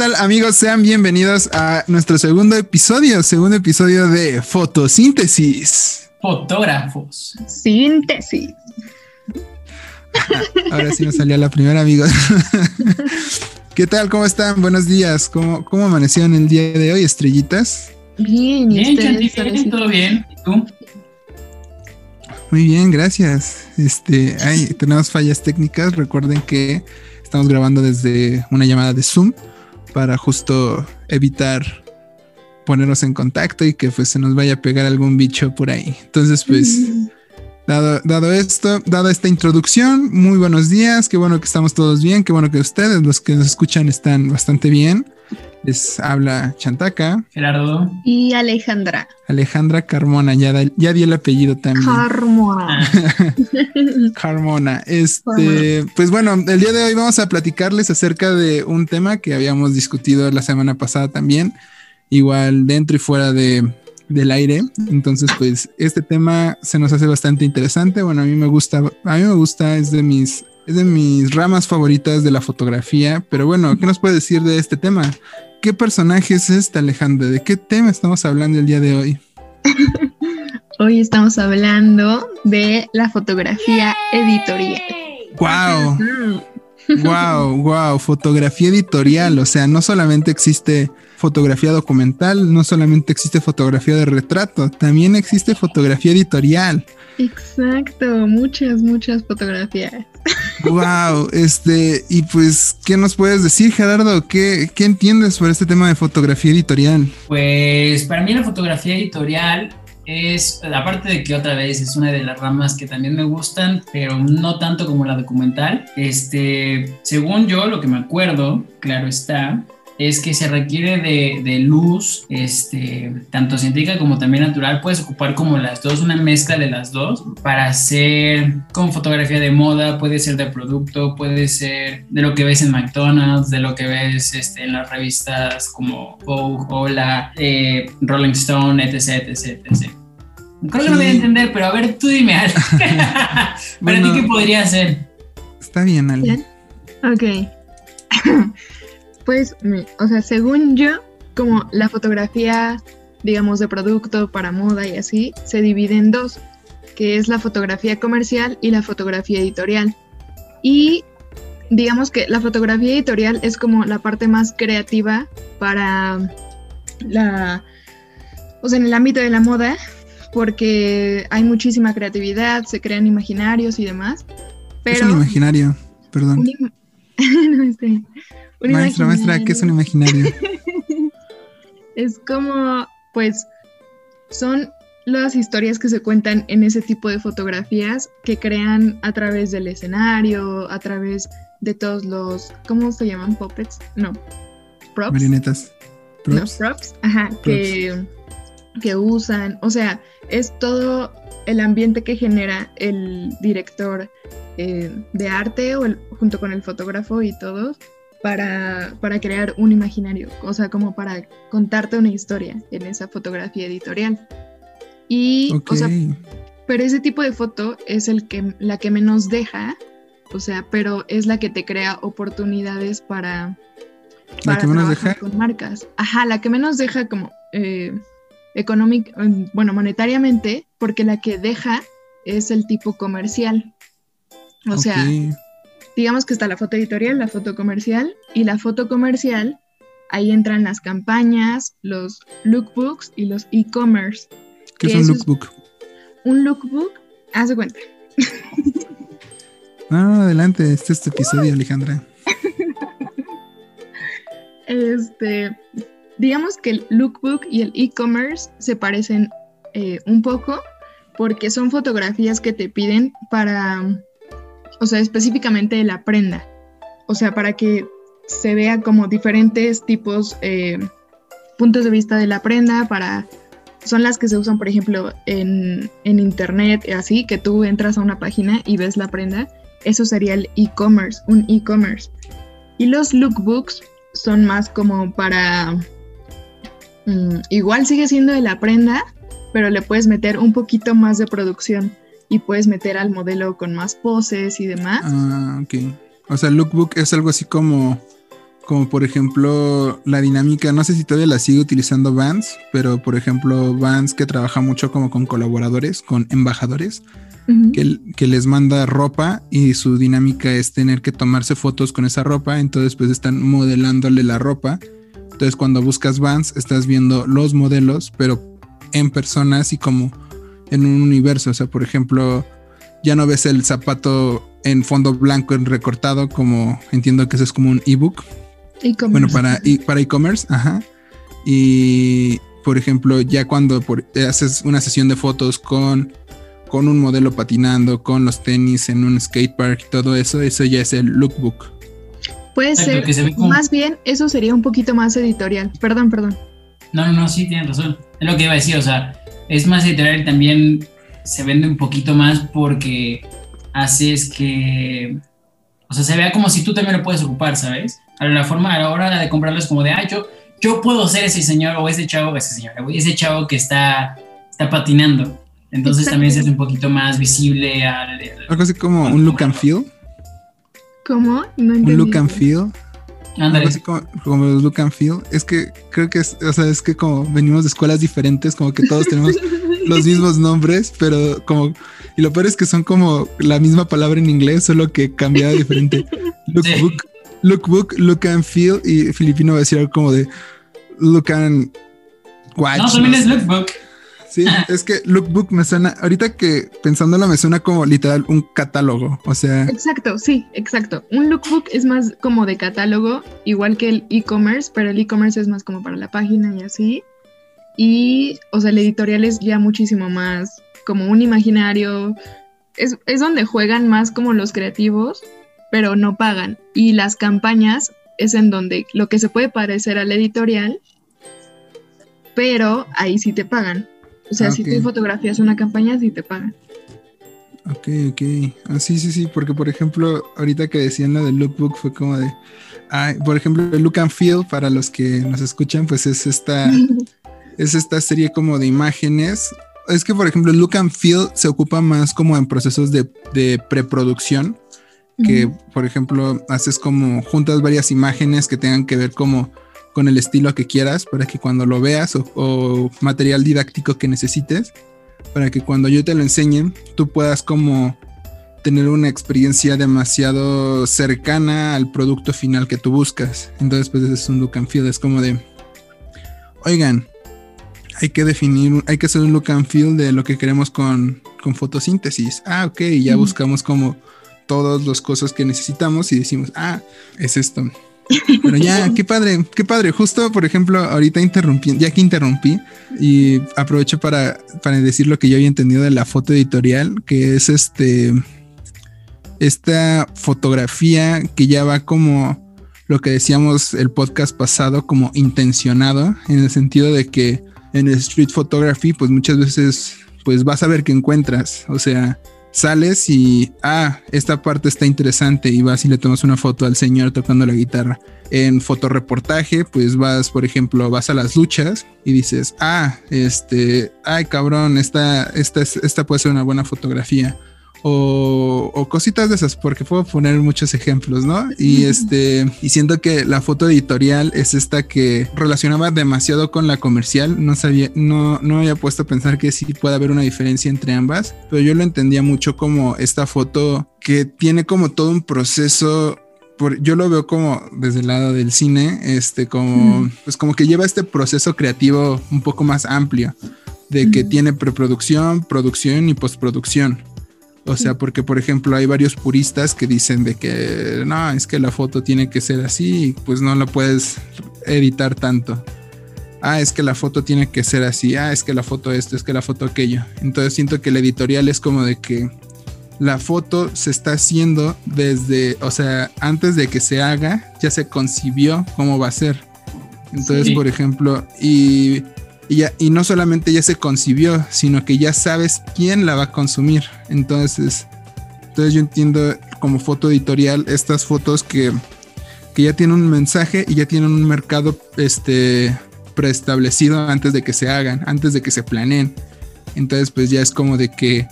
tal amigos? Sean bienvenidos a nuestro segundo episodio, segundo episodio de Fotosíntesis. Fotógrafos. Síntesis. Ahora sí nos salió la primera, amigos. ¿Qué tal? ¿Cómo están? Buenos días. ¿Cómo, cómo amanecieron el día de hoy, estrellitas? Bien, bien, Chanti, bien, todo bien. ¿Y tú? Muy bien, gracias. Este, ay, tenemos fallas técnicas. Recuerden que estamos grabando desde una llamada de Zoom para justo evitar ponernos en contacto y que pues se nos vaya a pegar algún bicho por ahí. Entonces, pues, dado, dado esto, dada esta introducción, muy buenos días, qué bueno que estamos todos bien, qué bueno que ustedes, los que nos escuchan, están bastante bien. Les habla Chantaca. Gerardo. Y Alejandra. Alejandra Carmona, ya, ya di el apellido también. Carmona. Carmona. Este, pues bueno, el día de hoy vamos a platicarles acerca de un tema que habíamos discutido la semana pasada también, igual dentro y fuera de, del aire. Entonces, pues este tema se nos hace bastante interesante. Bueno, a mí me gusta, a mí me gusta, es de mis es de mis ramas favoritas de la fotografía, pero bueno, ¿qué nos puede decir de este tema? ¿Qué personaje es este, Alejandro? ¿De qué tema estamos hablando el día de hoy? hoy estamos hablando de la fotografía editorial. ¡Wow! Wow, wow, fotografía editorial, o sea, no solamente existe fotografía documental, no solamente existe fotografía de retrato, también existe fotografía editorial. Exacto, muchas, muchas fotografías. Wow, este, y pues, ¿qué nos puedes decir, Gerardo? ¿Qué, ¿Qué entiendes sobre este tema de fotografía editorial? Pues para mí la fotografía editorial es, aparte de que otra vez es una de las ramas que también me gustan, pero no tanto como la documental, este, según yo, lo que me acuerdo, claro está, es que se requiere de, luz, este, tanto científica como también natural. Puedes ocupar como las dos, una mezcla de las dos para hacer como fotografía de moda, puede ser de producto, puede ser de lo que ves en McDonald's, de lo que ves este, en las revistas como Vogue, Hola, eh, Rolling Stone, etc, etc, etc. Creo que no voy a entender, pero a ver, tú dime algo. ¿Para ti qué podría ser? Está bien, Ale. Ok. Pues, o sea, según yo, como la fotografía, digamos, de producto para moda y así, se divide en dos, que es la fotografía comercial y la fotografía editorial. Y digamos que la fotografía editorial es como la parte más creativa para la, o sea, en el ámbito de la moda, porque hay muchísima creatividad, se crean imaginarios y demás. Pero, es un imaginario? Perdón. no, este, maestra, maestra, ¿qué es un imaginario? es como, pues, son las historias que se cuentan en ese tipo de fotografías que crean a través del escenario, a través de todos los, ¿cómo se llaman? Puppets? No. Props. Marionetas. Props. props, ajá, Que, que usan. O sea, es todo el ambiente que genera el director eh, de arte o junto con el fotógrafo y todos para, crear un imaginario, o sea, como para contarte una historia en esa fotografía editorial. Y, o sea, pero ese tipo de foto es el que, la que menos deja, o sea, pero es la que te crea oportunidades para, ¿La que menos deja? con marcas. Ajá, la que menos deja como eh, económica, bueno, monetariamente, porque la que deja es el tipo comercial. O sea, digamos que está la foto editorial, la foto comercial y la foto comercial, ahí entran las campañas, los lookbooks y los e-commerce. ¿Qué es un lookbook? un lookbook, haz de cuenta. No, adelante, este es tu episodio, Alejandra. Este, digamos que el lookbook y el e-commerce se parecen eh, un poco porque son fotografías que te piden para o sea, específicamente la prenda, o sea, para que se vea como diferentes tipos, eh, puntos de vista de la prenda, para, son las que se usan, por ejemplo, en, en internet, así, que tú entras a una página y ves la prenda, eso sería el e-commerce, un e-commerce. Y los lookbooks son más como para, mm, igual sigue siendo de la prenda, pero le puedes meter un poquito más de producción y puedes meter al modelo con más poses y demás. Ah, ok. O sea, lookbook es algo así como, como por ejemplo la dinámica, no sé si todavía la sigue utilizando Vans, pero por ejemplo Vans que trabaja mucho como con colaboradores, con embajadores, que, que, les manda ropa y su dinámica es tener que tomarse fotos con esa ropa, entonces pues están modelándole la ropa. Entonces cuando buscas Vans estás viendo los modelos, pero en personas y como en un universo, o sea, por ejemplo, ya no ves el zapato en fondo blanco en recortado como entiendo que eso es como un ebook, bueno, para para e-commerce, ajá. Y por ejemplo, ya cuando haces una sesión de fotos con, con un modelo patinando, con los tenis en un skatepark y todo eso, eso ya es el lookbook. Puede ser, más bien eso sería un poquito más editorial. Perdón, perdón. No, no, no, sí, tienes razón. Es lo que iba a decir, o sea, es más editorial y también se vende un poquito más porque haces que, o sea, se vea como si tú también lo puedes ocupar, ¿sabes? a la forma, a la hora de comprarlo es como de, ah, yo, yo puedo ser ese señor o ese chavo, ese señor, ese chavo que está, está patinando. Entonces también se hace un poquito más visible al... Algo así como un look and feel. ¿Cómo? No un look and feel. Así como, como look and feel. Es que creo que es, o sea, es que como venimos de escuelas diferentes, como que todos tenemos los mismos nombres, pero como, y lo peor es que son como la misma palabra en inglés, solo que cambiada diferente. Lookbook lookbook, look and feel y filipino va a decir algo como de look and watch. No, también es lookbook. Sí, es que lookbook me suena, ahorita que pensándolo me suena como literal un catálogo, o sea. Exacto, sí, exacto. Un lookbook es más como de catálogo, igual que el e-commerce, pero el e-commerce es más como para la página y así. Y, o sea, el editorial es ya muchísimo más como un imaginario, es, es donde juegan más como los creativos pero no pagan. Y las campañas es en donde lo que se puede parecer al editorial, pero ahí sí te pagan. O sea, si tú fotografías una campaña, sí te pagan. Ok, ok. Ah, sí, sí, sí, porque por ejemplo, ahorita que decían lo del lookbook fue como de, por ejemplo, el look and feel, para los que nos escuchan, pues es esta, es esta serie como de imágenes. Es que, por ejemplo, el look and feel se ocupa más como en procesos de, de preproducción que, por ejemplo, haces como juntas varias imágenes que tengan que ver como con el estilo que quieras para que cuando lo veas o, material didáctico que necesites, para que cuando yo te lo enseñe, tú puedas como tener una experiencia demasiado cercana al producto final que tú buscas. Entonces, pues es un look and feel, es como de, oigan, hay que definir, hay que hacer un look and feel de lo que queremos con, con fotosíntesis. Ah, ok, ya buscamos como todas las cosas que necesitamos y decimos, ah, es esto. Pero ya, qué padre, qué padre. Justo, por ejemplo, ahorita interrumpí, ya que interrumpí, y aprovecho para, para decir lo que yo había entendido de la foto editorial, que es este, esta fotografía que ya va como lo que decíamos el podcast pasado, como intencionado, en el sentido de que en el street photography, pues muchas veces, pues vas a ver qué encuentras. O sea, sales y, ah, esta parte está interesante y vas y le tomas una foto al señor tocando la guitarra. En fotoreportaje, pues vas, por ejemplo, vas a las luchas y dices, ah, este, ay cabrón, esta, esta, esta puede ser una buena fotografía o, cositas de esas, porque puedo poner muchos ejemplos, ¿no? Y este, y siento que la foto editorial es esta que relacionaba demasiado con la comercial, no sabía, no, no había puesto a pensar que sí puede haber una diferencia entre ambas, pero yo lo entendía mucho como esta foto que tiene como todo un proceso por, yo lo veo como desde el lado del cine, este, como, pues como que lleva este proceso creativo un poco más amplio, de que tiene preproducción, producción y postproducción. O sea, porque por ejemplo hay varios puristas que dicen de que no, es que la foto tiene que ser así, pues no la puedes editar tanto. Ah, es que la foto tiene que ser así, ah, es que la foto esto, es que la foto aquello. Entonces siento que el editorial es como de que la foto se está haciendo desde, o sea, antes de que se haga, ya se concibió cómo va a ser. Entonces, por ejemplo, y y, no solamente ya se concibió, sino que ya sabes quién la va a consumir. Entonces, entonces yo entiendo como foto editorial estas fotos que, que ya tienen un mensaje y ya tienen un mercado este, preestablecido antes de que se hagan, antes de que se planeen. Entonces, pues ya es como de que,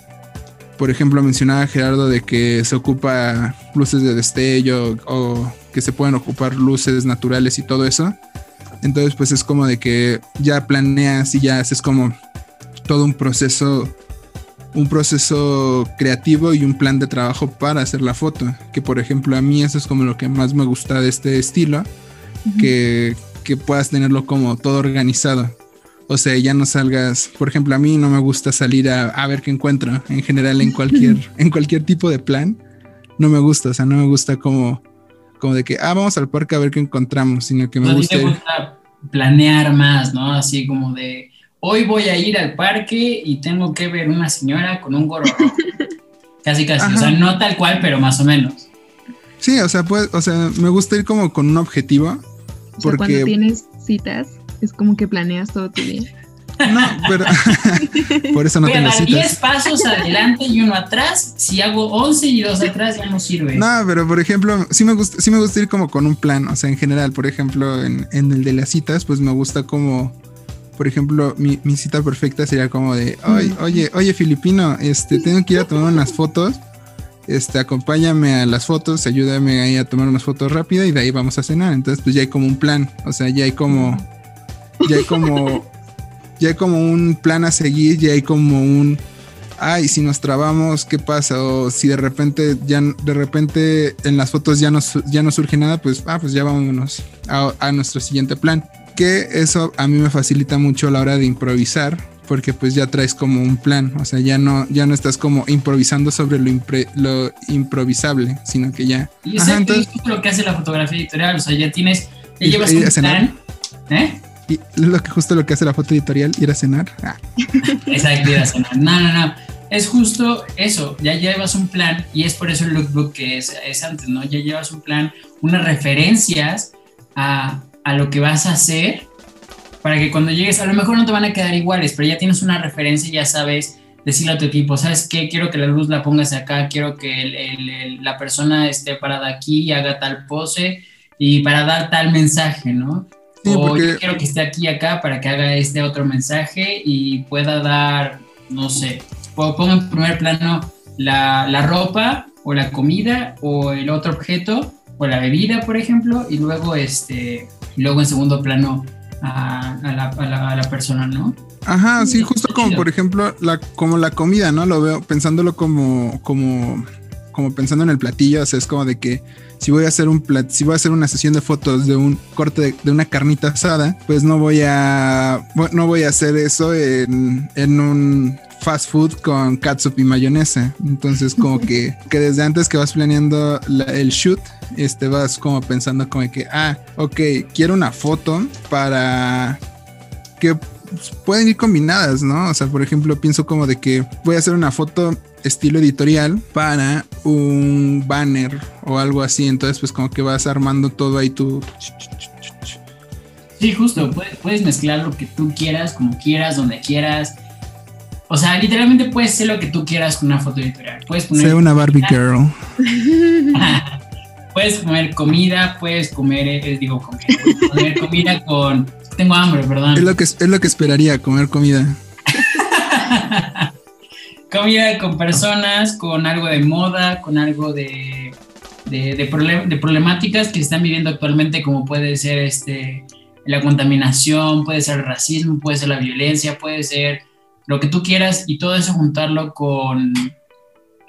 por ejemplo, mencionaba Gerardo de que se ocupa luces de destello o que se pueden ocupar luces naturales y todo eso. Entonces, pues es como de que ya planeas y ya haces como todo un proceso, un proceso creativo y un plan de trabajo para hacer la foto. Que por ejemplo, a mí eso es como lo que más me gusta de este estilo, que, que puedas tenerlo como todo organizado. O sea, ya no salgas, por ejemplo, a mí no me gusta salir a, a ver qué encuentro en general en cualquier, en cualquier tipo de plan. No me gusta, o sea, no me gusta como, como de que, ah, vamos al parque a ver qué encontramos, sino que me gusta, te gusta planear más, ¿no? Así como de, hoy voy a ir al parque y tengo que ver una señora con un gorro casi, casi, o sea, no tal cual, pero más o menos. Sí, o sea, pues, o sea, me gusta ir como con un objetivo. O sea, cuando tienes citas, es como que planeas todo tu día. No, pero por eso no Voy a tengo dar citas. 10 pasos adelante y uno atrás. Si hago 11 y dos atrás, ya no sirve. No, pero por ejemplo, sí me gusta, sí me gusta ir como con un plan. O sea, en general, por ejemplo, en, en el de las citas, pues me gusta como, por ejemplo, mi, mi cita perfecta sería como de, oye, oye, oye, Filipino, este, tengo que ir a tomar unas fotos. Este, acompáñame a las fotos, ayúdame ahí a tomar unas fotos rápidas y de ahí vamos a cenar. Entonces, pues ya hay como un plan. O sea, ya hay como, ya hay como, ya hay como un plan a seguir, ya hay como un, ay, si nos trabamos, ¿qué pasa? O si de repente ya de repente en las fotos ya no, ya no surge nada, pues, ah, pues ya vámonos a, a nuestro siguiente plan. Que eso a mí me facilita mucho a la hora de improvisar, porque pues ya traes como un plan, o sea, ya no, ya no estás como improvisando sobre lo, impre- lo improvisable, sino que ya... Y entonces- y es justo lo que hace la fotografía editorial. O sea, ya tienes, ya llevas un plan. ¿Eh? Y lo que justo lo que hace la foto editorial, ir a cenar. Ah, Exacto, ir a cenar. No, no, no. Es justo eso, ya llevas un plan y es por eso el lookbook que es, es antes, ¿no? Ya llevas un plan, unas referencias a, a lo que vas a hacer para que cuando llegues, a lo mejor no te van a quedar iguales, pero ya tienes una referencia y ya sabes decirle a tu equipo, ¿sabes qué? Quiero que la luz la pongas acá, quiero que la persona esté parada aquí y haga tal pose y para dar tal mensaje, ¿no? Sí, o porque- yo quiero que esté aquí acá para que haga este otro mensaje y pueda dar, no sé, po- pongo en primer plano la, la ropa o la comida o el otro objeto o la bebida, por ejemplo, y luego este, y luego en segundo plano a, a la, a la- a la persona, ¿no? Ajá, sí, justo como por ejemplo, la, como la comida, ¿no? Lo veo pensándolo como, como, como pensando en el platillo, o sea, es como de que si voy a hacer un plat, si voy a hacer una sesión de fotos de un corte de, de una carnita asada, pues no voy a, no voy a hacer eso en, en un fast food con catsup y mayonesa. Entonces, como que, que desde antes que vas planeando la- el shoot, este vas como pensando como que, ah, ok, quiero una foto para que pues, pueden ir combinadas, ¿no? O sea, por ejemplo, pienso como de que voy a hacer una foto estilo editorial para un banner o algo así. Entonces, pues como que vas armando todo ahí tu... Sí, justo, puedes, puedes mezclar lo que tú quieras, como quieras, donde quieras. O sea, literalmente puedes hacer lo que tú quieras con una foto editorial. Puedes poner una Barbie girl. puedes comer comida, puedes comer, eh, digo, comer, comer comida con. Tengo hambre, perdón. Es lo que, es lo que esperaría, comer comida. Comida con personas, con algo de moda, con algo de, de, de, problem- de problemáticas que están viviendo actualmente, como puede ser este, la contaminación, puede ser el racismo, puede ser la violencia, puede ser lo que tú quieras y todo eso juntarlo con,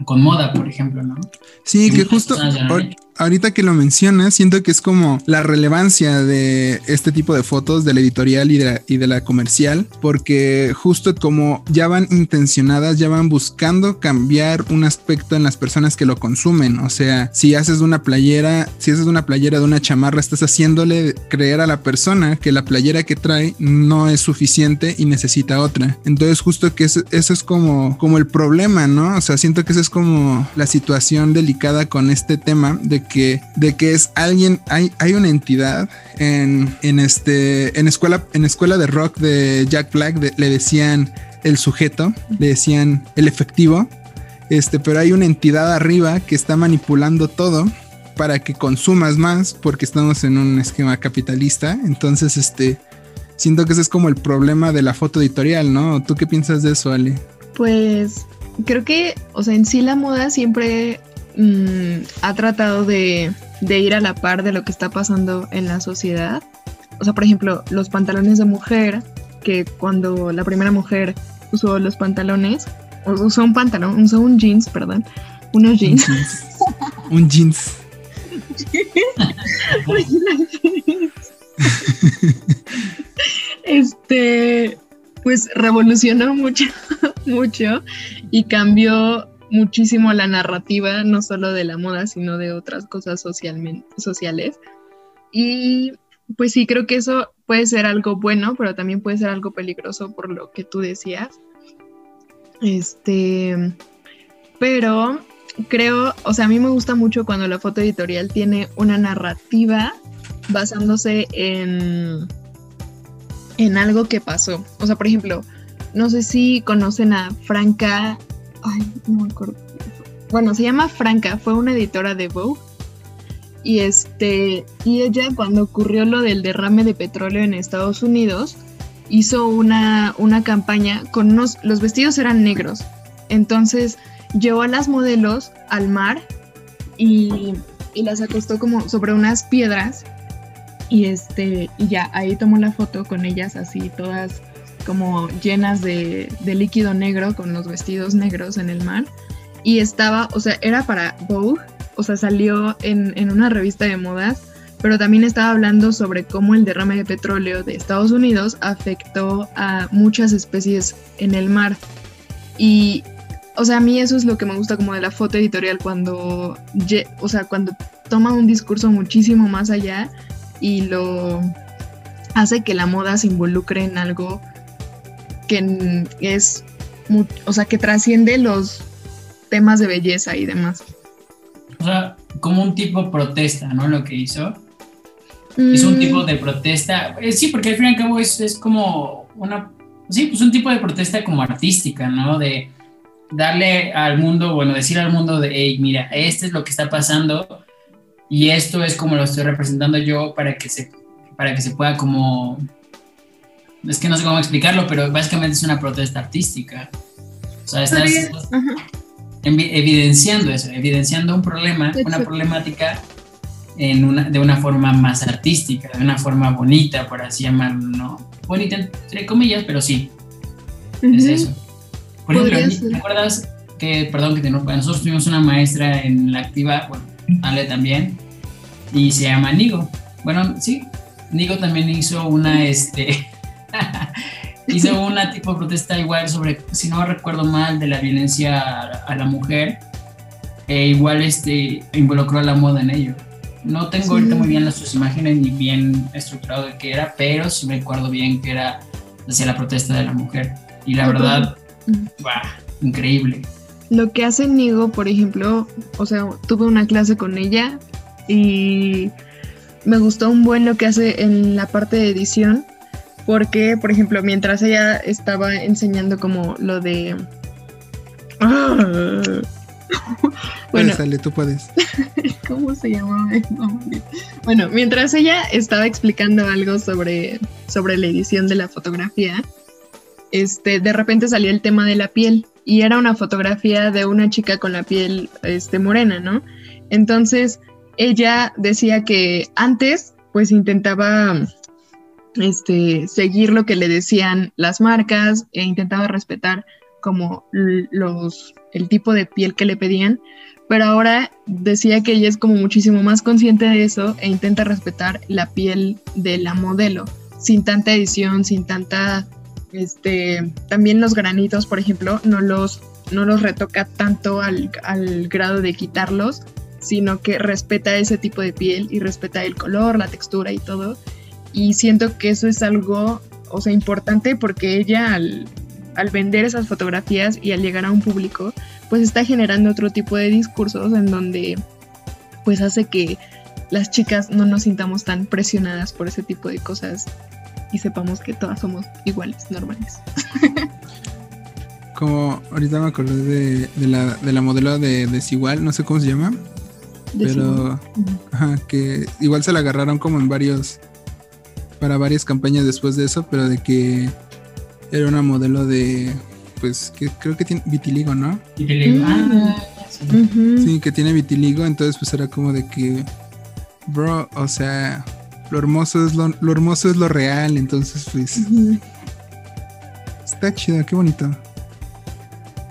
con moda, por ejemplo, ¿no? Sí, que justo personas ahorita que lo mencionas, siento que es como la relevancia de este tipo de fotos, de la editorial y de la, y de la comercial, porque justo como ya van intencionadas, ya van buscando cambiar un aspecto en las personas que lo consumen. O sea, si haces una playera, si haces una playera de una chamarra, estás haciéndole creer a la persona que la playera que trae no es suficiente y necesita otra. Entonces, justo que eso, eso es como, como el problema, ¿no? O sea, siento que esa es como la situación delicada con este tema de que, de que es alguien, hay, hay una entidad en, en este, en escuela, en escuela de rock de Jack Black, de- le decían el sujeto, le decían el efectivo, este, pero hay una entidad arriba que está manipulando todo para que consumas más porque estamos en un esquema capitalista. Entonces, este, siento que ese es como el problema de la foto editorial, ¿no? ¿Tú qué piensas de eso, Ale? Pues creo que, o sea, en sí la moda siempre mm, ha tratado de de ir a la par de lo que está pasando en la sociedad. O sea, por ejemplo, los pantalones de mujer, que cuando la primera mujer usó los pantalones, usó un pantalón, usó un jeans, perdón, unos jeans. Un jeans. este, pues revolucionó mucho, mucho y cambió muchísimo la narrativa, no solo de la moda, sino de otras cosas socialmente, sociales. Y pues sí, creo que eso puede ser algo bueno, pero también puede ser algo peligroso por lo que tú decías. Este, pero creo, o sea, a mí me gusta mucho cuando la foto editorial tiene una narrativa basándose en, en algo que pasó. O sea, por ejemplo, no sé si conocen a Franca, ay, no me acuerdo. Bueno, se llama Franca, fue una editora de Vogue. Y este, y ella cuando ocurrió lo del derrame de petróleo en Estados Unidos, hizo una, una campaña con unos, los vestidos eran negros. Entonces llevó a las modelos al mar y, y las acostó como sobre unas piedras y este y ya ahí tomó la foto con ellas así todas como llenas de, de, líquido negro con los vestidos negros en el mar y estaba, o sea, era para Vogue, o sea, salió en, en una revista de modas, pero también estaba hablando sobre cómo el derrame de petróleo de Estados Unidos afectó a muchas especies en el mar. Y, o sea, a mí eso es lo que me gusta como de la foto editorial, cuando, o sea, cuando toma un discurso muchísimo más allá y lo hace que la moda se involucre en algo que es, o sea, que trasciende los temas de belleza y demás. O sea, como un tipo de protesta, ¿no? Lo que hizo. Es un tipo mm. de protesta. Eh, sí, porque al fin y al cabo es, es como una. Sí, pues un tipo de protesta como artística, ¿no? De darle al mundo, bueno, decir al mundo de, hey, mira, este es lo que está pasando y esto es como lo estoy representando yo para que se, para que se pueda como es que no sé cómo explicarlo, pero básicamente es una protesta artística. O sea, estás, evidenciando eso, evidenciando un problema, una problemática en una, de una forma más artística, de una forma bonita, por así llamarlo, ¿no? Bonita entre comillas, pero sí. Es eso. Por ejemplo, ¿te acuerdas que, perdón que te no, nosotros tuvimos una maestra en la activa, bueno, Ale también, y se llama Nigo. Bueno, sí, Nigo también hizo una, este, hizo una tipo de protesta igual sobre, si no recuerdo mal, de la violencia a, la mujer, e igual este, involucró a la moda en ello. No tengo ahorita muy bien las sus imágenes ni bien estructurado de qué era, pero sí me acuerdo bien que era hacia la protesta de la mujer. Y la verdad, increíble. Lo que hace Nigo, por ejemplo, o sea, tuve una clase con ella y me gustó un buen lo que hace en la parte de edición porque, por ejemplo, mientras ella estaba enseñando como lo de... bueno, sale, tú puedes. ¿Cómo se llama? bueno, mientras ella estaba explicando algo sobre, sobre la edición de la fotografía, este, de repente salió el tema de la piel y era una fotografía de una chica con la piel este, morena, ¿no? Entonces, ella decía que antes, pues intentaba este, seguir lo que le decían las marcas e intentaba respetar como los, el tipo de piel que le pedían, pero ahora decía que ella es como muchísimo más consciente de eso e intenta respetar la piel de la modelo, sin tanta edición, sin tanta, este, también los granitos, por ejemplo, no los, no los retoca tanto al, al grado de quitarlos, sino que respeta ese tipo de piel y respeta el color, la textura y todo y siento que eso es algo, o sea, importante porque ella al, vender esas fotografías y al llegar a un público, pues está generando otro tipo de discursos en donde pues hace que las chicas no nos sintamos tan presionadas por ese tipo de cosas y sepamos que todas somos iguales, normales. Como ahorita me acordé de, la, de la modelo de Desigual, no sé cómo se llama, pero que igual se la agarraron como en varios para varias campañas después de eso, pero de que era una modelo de, pues, que creo que tiene vitiligo, ¿no? Vitiligo. Ah, sí. que tiene vitiligo, entonces pues era como de que bro, o sea, lo hermoso es lo, lo hermoso es lo real, entonces pues está chido, qué bonito.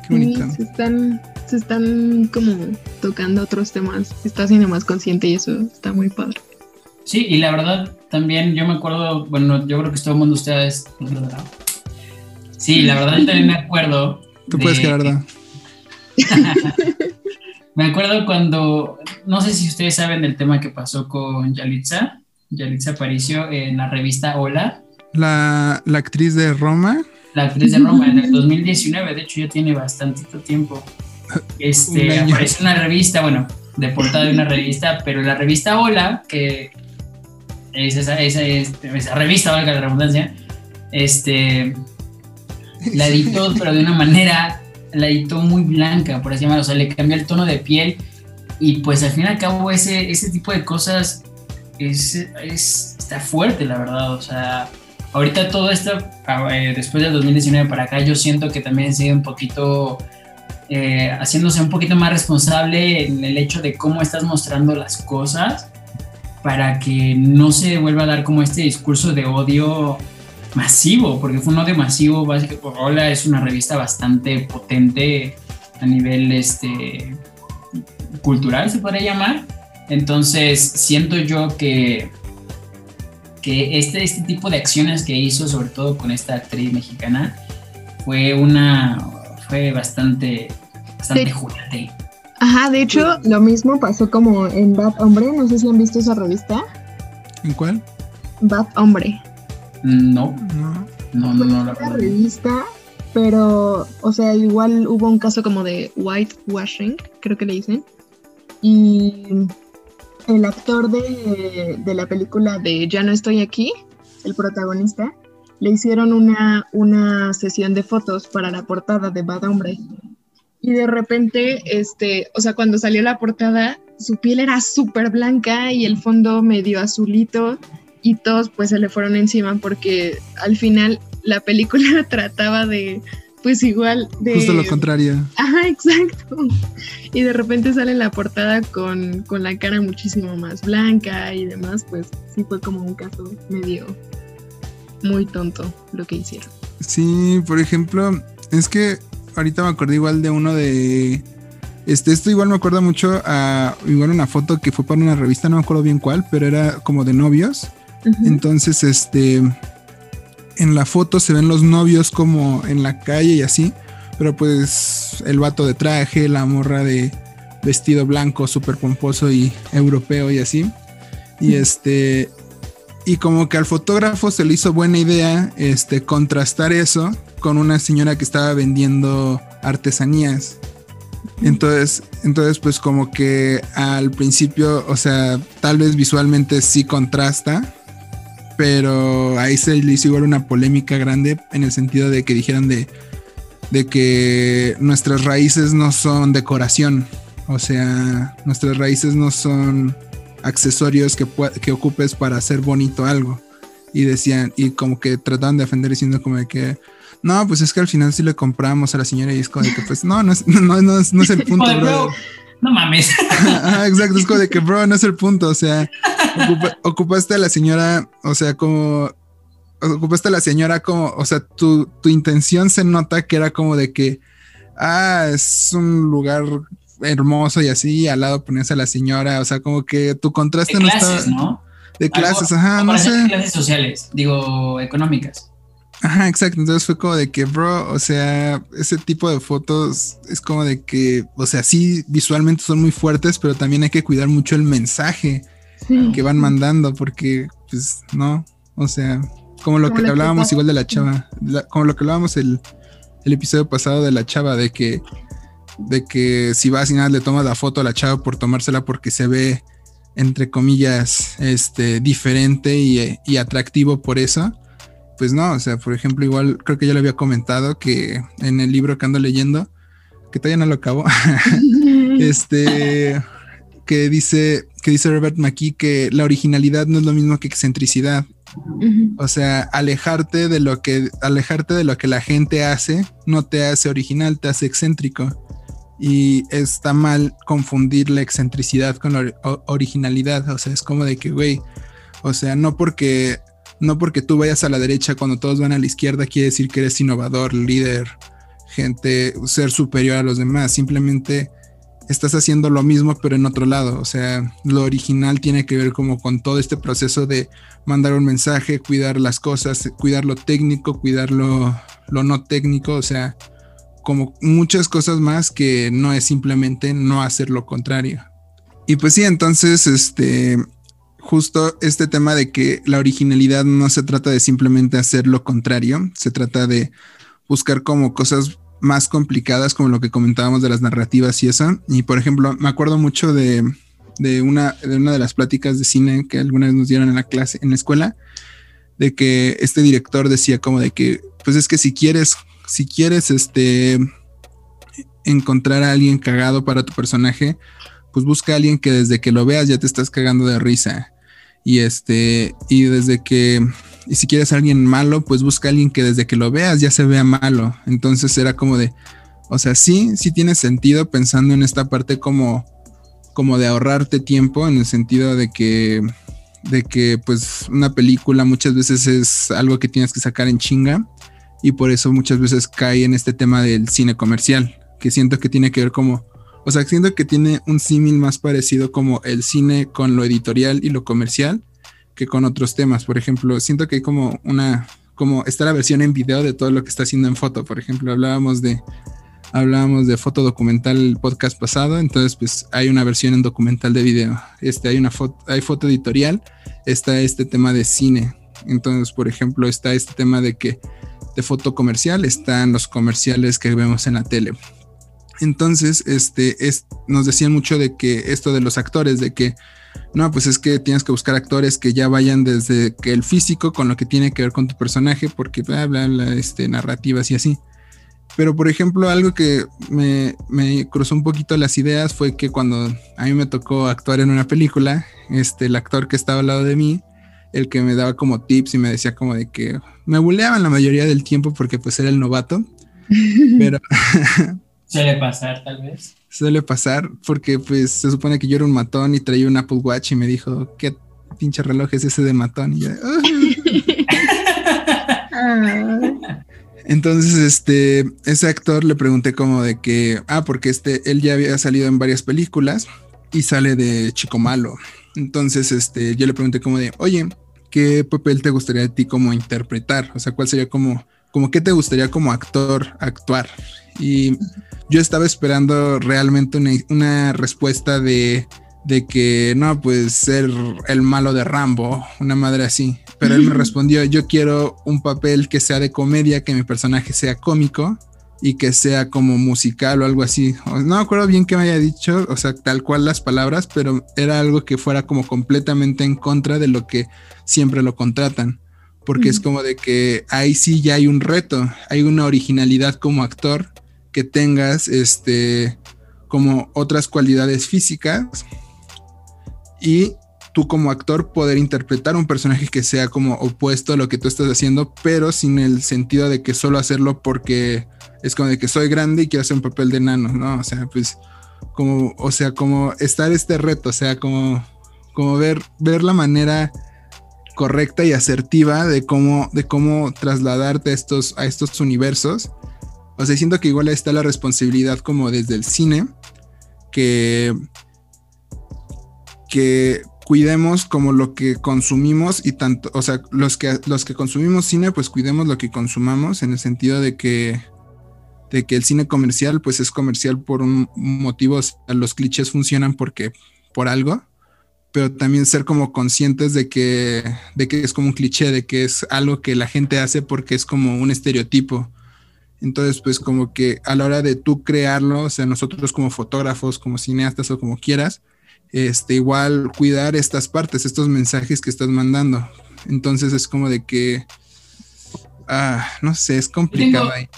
Qué Sí, bonito. se están, se están como tocando otros temas. Está haciendo más consciente y eso está muy padre. Sí, y la verdad también yo me acuerdo, bueno, yo creo que todo el mundo ustedes... Sí, la verdad yo también me acuerdo. Tú puedes, de- Gerardo. Me acuerdo cuando, no sé si ustedes saben del tema que pasó con Yalitza, Yalitza Aparicio en la revista Hola, La, la actriz de Roma, la actriz de Roma en el 2019, de hecho ya tiene bastantito tiempo. Un Este, año. apareció en una revista, bueno, de portada de una revista, pero la revista Hola, que es esa, esa, revista, valga la redundancia, este, la editó, pero de una manera, la editó muy blanca, por así llamarlo, o sea, le cambió el tono de piel. Y pues al fin y al cabo ese, ese tipo de cosas es, es- está fuerte, la verdad, o sea, ahorita todo esto, eh, después del 2019 para acá, yo siento que también sigue un poquito... eh, haciéndose un poquito más responsable en el hecho de cómo estás mostrando las cosas para que no se vuelva a dar como este discurso de odio masivo, porque fue un odio masivo, básicamente, Hola es una revista bastante potente a nivel este, cultural, se podría llamar. Entonces, siento yo que, que este, este tipo de acciones que hizo, sobre todo con esta actriz mexicana, fue una fue bastante, bastante Sí. juguete. Ajá, de hecho, lo mismo pasó como en Bad Hombre. No sé si han visto esa revista. ¿en cuál? Bad Hombre. No, No. no, no, no, la Fue una verdad. revista, pero, o sea, igual hubo un caso como de whitewashing, creo que le dicen. Y el actor de, de la película de Ya no estoy aquí, el protagonista, le hicieron una, una sesión de fotos para la portada de Bad Hombre. Y de repente, este, o sea, cuando salió la portada, su piel era súper blanca y el fondo medio azulito y todos pues se le fueron encima porque al final la película trataba de, pues igual de... Justo lo contrario. Ajá, exacto. Y de repente sale la portada con, con la cara muchísimo más blanca y demás, pues sí fue como un caso medio muy tonto lo que hicieron. Sí, por ejemplo, es que ahorita me acordé igual de uno de. Este, esto igual me acuerda mucho a igual una foto que fue para una revista, no me acuerdo bien cuál, pero era como de novios. Entonces, este, en la foto se ven los novios como en la calle y así, pero pues el vato de traje, la morra de vestido blanco, súper pomposo y europeo y así. Y este, y como que al fotógrafo se le hizo buena idea, este, contrastar eso con una señora que estaba vendiendo artesanías. Entonces, entonces, pues como que al principio, o sea, tal vez visualmente sí contrasta, pero ahí se le hizo igual una polémica grande en el sentido de que dijeron de, de que nuestras raíces no son decoración, o sea, nuestras raíces no son accesorios que, que ocupes para hacer bonito algo. Y decían, y como que trataban de defender diciendo como de que, no, pues es que al final sí le compramos a la señora y es como de que, pues no, no es, no, no es, no es el punto, Joder, bro, no mames. Ajá, exacto, es como de que, bro, no es el punto, o sea, ocupa- ocupaste a la señora, o sea, como, ocupaste a la señora como, o sea, tu, tu intención se nota que era como de que, ah, es un lugar hermoso y así, y al lado ponías a la señora, o sea, como que tu contraste De no clases, estaba... ¿no? De clases, ajá, no sé. de clases sociales, digo, económicas. Ajá, exacto. Entonces fue como de que, bro, o sea, ese tipo de fotos es como de que, o sea, sí, visualmente son muy fuertes, pero también hay que cuidar mucho el mensaje Sí. que van mandando, porque, pues, no, o sea, como lo Como que lo hablábamos igual de la chava, la- como lo que hablábamos el, el episodio pasado de la chava, de que, de que si vas y nada le tomas la foto a la chava por tomársela porque se ve, entre comillas, este, diferente y, y atractivo por eso. Pues no, o sea, por ejemplo, igual creo que ya lo había comentado que en el libro que ando leyendo, que todavía no lo acabo, este que dice que dice Robert McKee que la originalidad no es lo mismo que excentricidad. O sea, alejarte de lo que alejarte de lo que la gente hace no te hace original, te hace excéntrico. Y está mal confundir la excentricidad con la originalidad. O sea, es como de que, güey, o sea, no porque, no porque tú vayas a la derecha cuando todos van a la izquierda quiere decir que eres innovador, líder, gente, ser superior a los demás. Simplemente estás haciendo lo mismo pero en otro lado. O sea, lo original tiene que ver como con todo este proceso de mandar un mensaje, cuidar las cosas, cuidar lo técnico, cuidar lo, lo no técnico. O sea, como muchas cosas más que no es simplemente no hacer lo contrario. Y pues sí, entonces, este, justo este tema de que la originalidad no se trata de simplemente hacer lo contrario, se trata de buscar como cosas más complicadas, como lo que comentábamos de las narrativas y eso. Y por ejemplo, me acuerdo mucho de, de, una, de una de las pláticas de cine que alguna vez nos dieron en la clase, en la escuela, de que este director decía como de que, pues es que si quieres si quieres este, encontrar a alguien cagado para tu personaje, pues busca a alguien que desde que lo veas ya te estás cagando de risa. Y este, y desde que, y si quieres a alguien malo, pues busca a alguien que desde que lo veas ya se vea malo. Entonces era como de, o sea, sí, sí tiene sentido pensando en esta parte como, como de ahorrarte tiempo, en el sentido de que, de que pues una película muchas veces es algo que tienes que sacar en chinga y por eso muchas veces cae en este tema del cine comercial, que siento que tiene que ver como, o sea, siento que tiene un símil más parecido como el cine con lo editorial y lo comercial que con otros temas. Por ejemplo, siento que hay como una, como está la versión en video de todo lo que está haciendo en foto. Por ejemplo, hablábamos de, hablábamos de foto documental el podcast pasado, entonces pues hay una versión en documental de video. Este, hay una foto, hay foto editorial, está este tema de cine. Entonces, por ejemplo, está este tema de que de foto comercial están los comerciales que vemos en la tele. Entonces, este, es, nos decían mucho de que esto de los actores, de que no, pues es que tienes que buscar actores que ya vayan desde que el físico con lo que tiene que ver con tu personaje, porque bla, bla, bla, este, narrativas y así. Pero, por ejemplo, algo que me, me, cruzó un poquito las ideas fue que cuando a mí me tocó actuar en una película, este, el actor que estaba al lado de mí, el que me daba como tips y me decía como de que me buleaban la mayoría del tiempo porque pues era el novato, pero... Suele pasar tal vez. Suele pasar porque pues se supone que yo era un matón y traía un Apple Watch y me dijo, ¿qué pinche reloj es ese de matón? Y yo, Entonces, este, ese actor le pregunté como de que, ah, porque este, él ya había salido en varias películas y sale de Chico Malo. Entonces, este, yo le pregunté como de, oye, ¿qué papel te gustaría a ti como interpretar? O sea, ¿cuál sería como, como qué te gustaría como actor actuar? Y yo estaba esperando realmente una, respuesta de, de que no, pues ser el malo de Rambo, una madre así. Pero él me respondió, yo quiero un papel que sea de comedia, que mi personaje sea cómico y que sea como musical o algo así. No me acuerdo bien qué me haya dicho, o sea, tal cual las palabras, pero era algo que fuera como completamente en contra de lo que siempre lo contratan. Porque es como de que ahí sí ya hay un reto, hay una originalidad como actor que tengas este como otras cualidades físicas y tú como actor poder interpretar un personaje que sea como opuesto a lo que tú estás haciendo, pero sin el sentido de que solo hacerlo porque es como de que soy grande y quiero hacer un papel de nano, ¿no? O sea, pues como, o sea, como estar este reto, o sea, como, como ver, ver la manera correcta y asertiva de cómo, de cómo trasladarte a estos, a estos universos. O sea, siento que igual está la responsabilidad como desde el cine, que, que cuidemos como lo que consumimos y tanto, o sea, los que, los que consumimos cine, pues cuidemos lo que consumamos en el sentido de que de que el cine comercial pues es comercial por un motivo, los clichés funcionan porque por algo, pero también ser como conscientes de que, de que es como un cliché, de que es algo que la gente hace porque es como un estereotipo. Entonces, pues como que a la hora de tú crearlo, o sea, nosotros como fotógrafos, como cineastas o como quieras, este, igual cuidar estas partes, estos mensajes que estás mandando. Entonces es como de que, ah, no sé, es complicado ahí.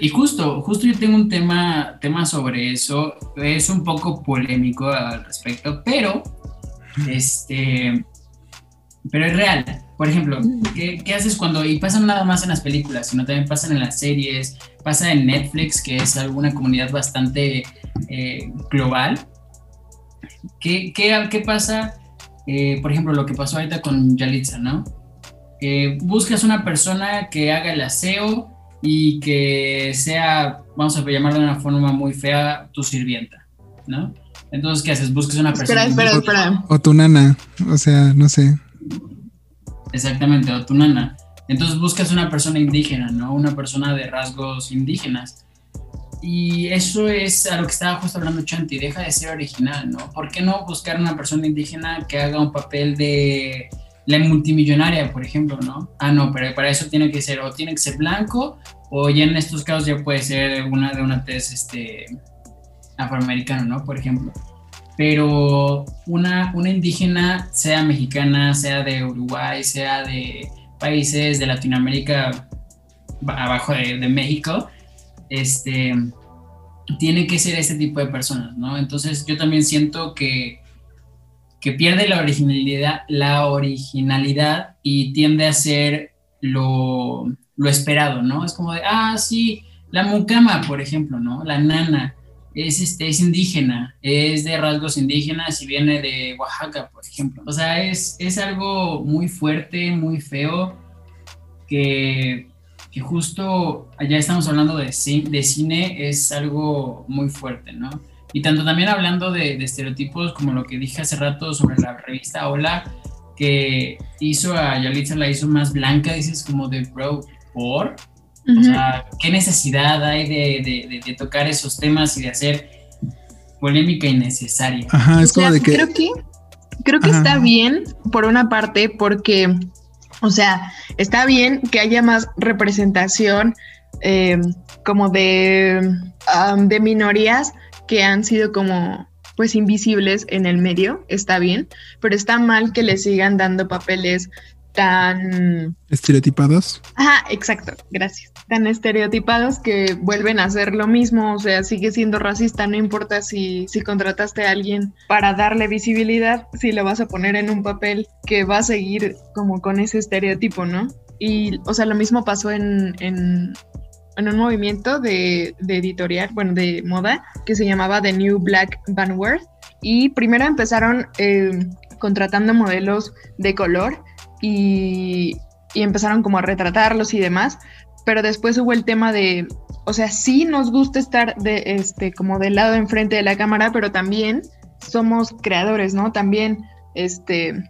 Y justo, justo yo tengo un tema, tema sobre eso, es un poco polémico al respecto, pero, este, pero es real. Por ejemplo, ¿qué, ¿qué, haces cuando, y pasa nada más en las películas, sino también pasan en las series, pasa en Netflix, que es alguna comunidad bastante eh, global. ¿Qué, qué, qué pasa? Eh, por ejemplo, lo que pasó ahorita con Yalitza, ¿no? buscas una persona que haga el aseo y que sea, vamos a llamarlo de una forma muy fea, tu sirvienta, ¿no? Entonces, ¿qué haces? Buscas una persona. Espera, espera, espera. O tu nana, o sea, no sé. Exactamente, o tu nana. Entonces buscas una persona indígena, ¿no? Una persona de rasgos indígenas. Y eso es a lo que estaba justo hablando Chanti, deja de ser original, ¿no? ¿Por qué no buscar una persona indígena que haga un papel de la multimillonaria, por ejemplo, ¿no? Ah, no, pero para eso tiene que ser, o tiene que ser blanco, o ya en estos casos ya puede ser una de una tez este, afroamericano, ¿no? Por ejemplo. Pero una, una indígena, sea mexicana, sea de Uruguay, sea de países de Latinoamérica abajo de, México, este, tiene que ser este tipo de personas, ¿no? Entonces yo también siento que, que pierde la originalidad, la originalidad y tiende a ser lo, lo esperado, ¿no? Es como de, ah, sí, la mucama, por ejemplo, ¿no? La nana es, este, es indígena, es de rasgos indígenas y viene de Oaxaca, por ejemplo. O sea, es, es algo muy fuerte, muy feo, que, que justo allá estamos hablando de, de cine, es algo muy fuerte, ¿no? Y tanto también hablando de, estereotipos como lo que dije hace rato sobre la revista Hola, que hizo a Yalitza, la hizo más blanca, dices como de, bro, ¿por? O sea, ¿qué necesidad hay de, de, tocar esos temas y de hacer polémica innecesaria? Ajá, es como de que... Creo que, creo que está bien, por una parte, porque, o sea, está bien que haya más representación eh, como de, de minorías que han sido como pues invisibles en el medio, está bien, pero está mal que le sigan dando papeles tan... Estereotipados. Ajá, exacto, gracias. Tan estereotipados que vuelven a hacer lo mismo, o sea, sigue siendo racista, no importa si, si contrataste a alguien para darle visibilidad, si lo vas a poner en un papel que va a seguir como con ese estereotipo, ¿no? Y, o sea, lo mismo pasó en, en, en un movimiento de, de, editorial, bueno, de moda, que se llamaba The New Black Vanguard. Y primero empezaron eh, contratando modelos de color y, empezaron como a retratarlos y demás, pero después hubo el tema de, o sea, sí nos gusta estar este, como del lado enfrente de la cámara, pero también somos creadores, ¿no? También, este,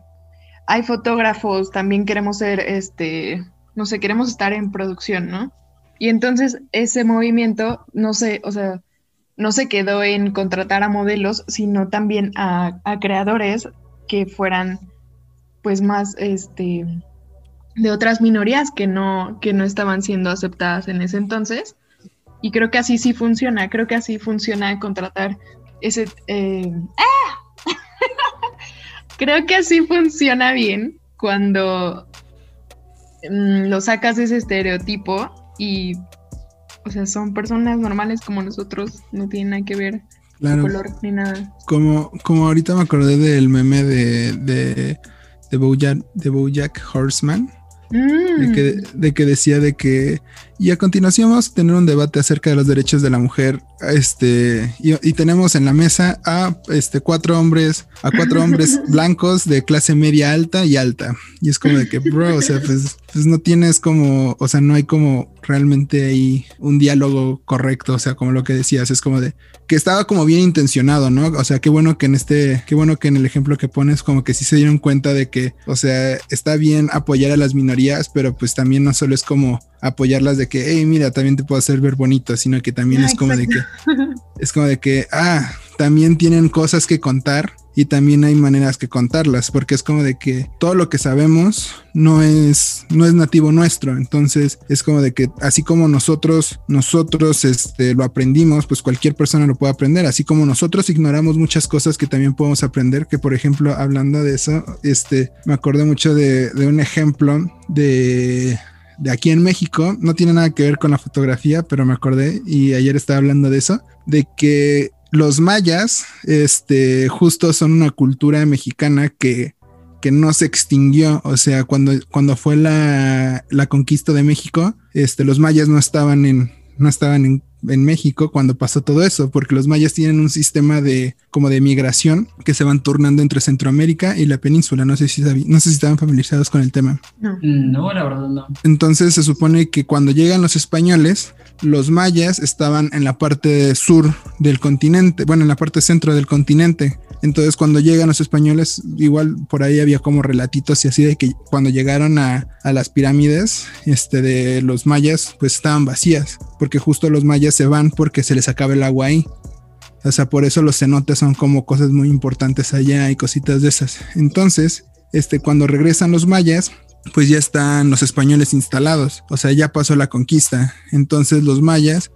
hay fotógrafos, también queremos ser, este, no sé, queremos estar en producción, ¿no? Y entonces ese movimiento, no sé, o sea, no se quedó en contratar a modelos, sino también a creadores que fueran pues más este de otras minorías que no, que no estaban siendo aceptadas en ese entonces. Y creo que así sí funciona, creo que así funciona contratar ese... Eh, ¡ah! creo que así funciona bien cuando mm, lo sacas de ese estereotipo y, o sea, son personas normales como nosotros, no tienen nada que ver claro. color ni nada. Como, como ahorita me acordé del meme de de Bojack, de Bojack Horseman. De, que, mm. de, que, decía de que y a continuación vamos a tener un debate acerca de los derechos de la mujer este y, tenemos en la mesa a este cuatro hombres a cuatro hombres blancos de clase media alta y alta y es como de que bro o sea pues, pues no tienes como o sea no hay como realmente ahí un diálogo correcto o sea como lo que decías es como de que estaba como bien intencionado, ¿no? O sea, qué bueno que en este, qué bueno que en el ejemplo que pones como que sí se dieron cuenta de que, o sea, está bien apoyar a las minorías, pero pues también no solo es como apoyarlas de que, hey, mira, también te puedo hacer ver bonito, sino que también es como de que, es como de que, ah, también tienen cosas que contar y también hay maneras que contarlas, porque es como de que todo lo que sabemos no es, no es nativo nuestro, entonces es como de que así como nosotros, nosotros este, lo aprendimos, pues cualquier persona lo puede aprender, así como nosotros ignoramos muchas cosas que también podemos aprender, que por ejemplo, hablando de eso, este, me acordé mucho de, de un ejemplo de de aquí en México, no tiene nada que ver con la fotografía, pero me acordé y ayer estaba hablando de eso, de que los mayas, este, justo son una cultura mexicana que, que no se extinguió. O sea, cuando, cuando fue la, la, conquista de México, este, los mayas no estaban en, no estaban en en México cuando pasó todo eso, porque los mayas tienen un sistema de como de migración que se van turnando entre Centroamérica y la península. No sé si no sé si estaban familiarizados con el tema. No. no, la verdad no. Entonces se supone que cuando llegan los españoles, los mayas estaban en la parte sur del continente, bueno, en la parte centro del continente. Entonces, cuando llegan los españoles, igual por ahí había como relatitos y así de que cuando llegaron a, a, las pirámides este, de los mayas, pues estaban vacías, porque justo los mayas se van porque se les acaba el agua ahí. O sea, por eso los cenotes son como cosas muy importantes allá y cositas de esas. Entonces, este, cuando regresan los mayas, pues ya están los españoles instalados, o sea, ya pasó la conquista. Entonces los mayas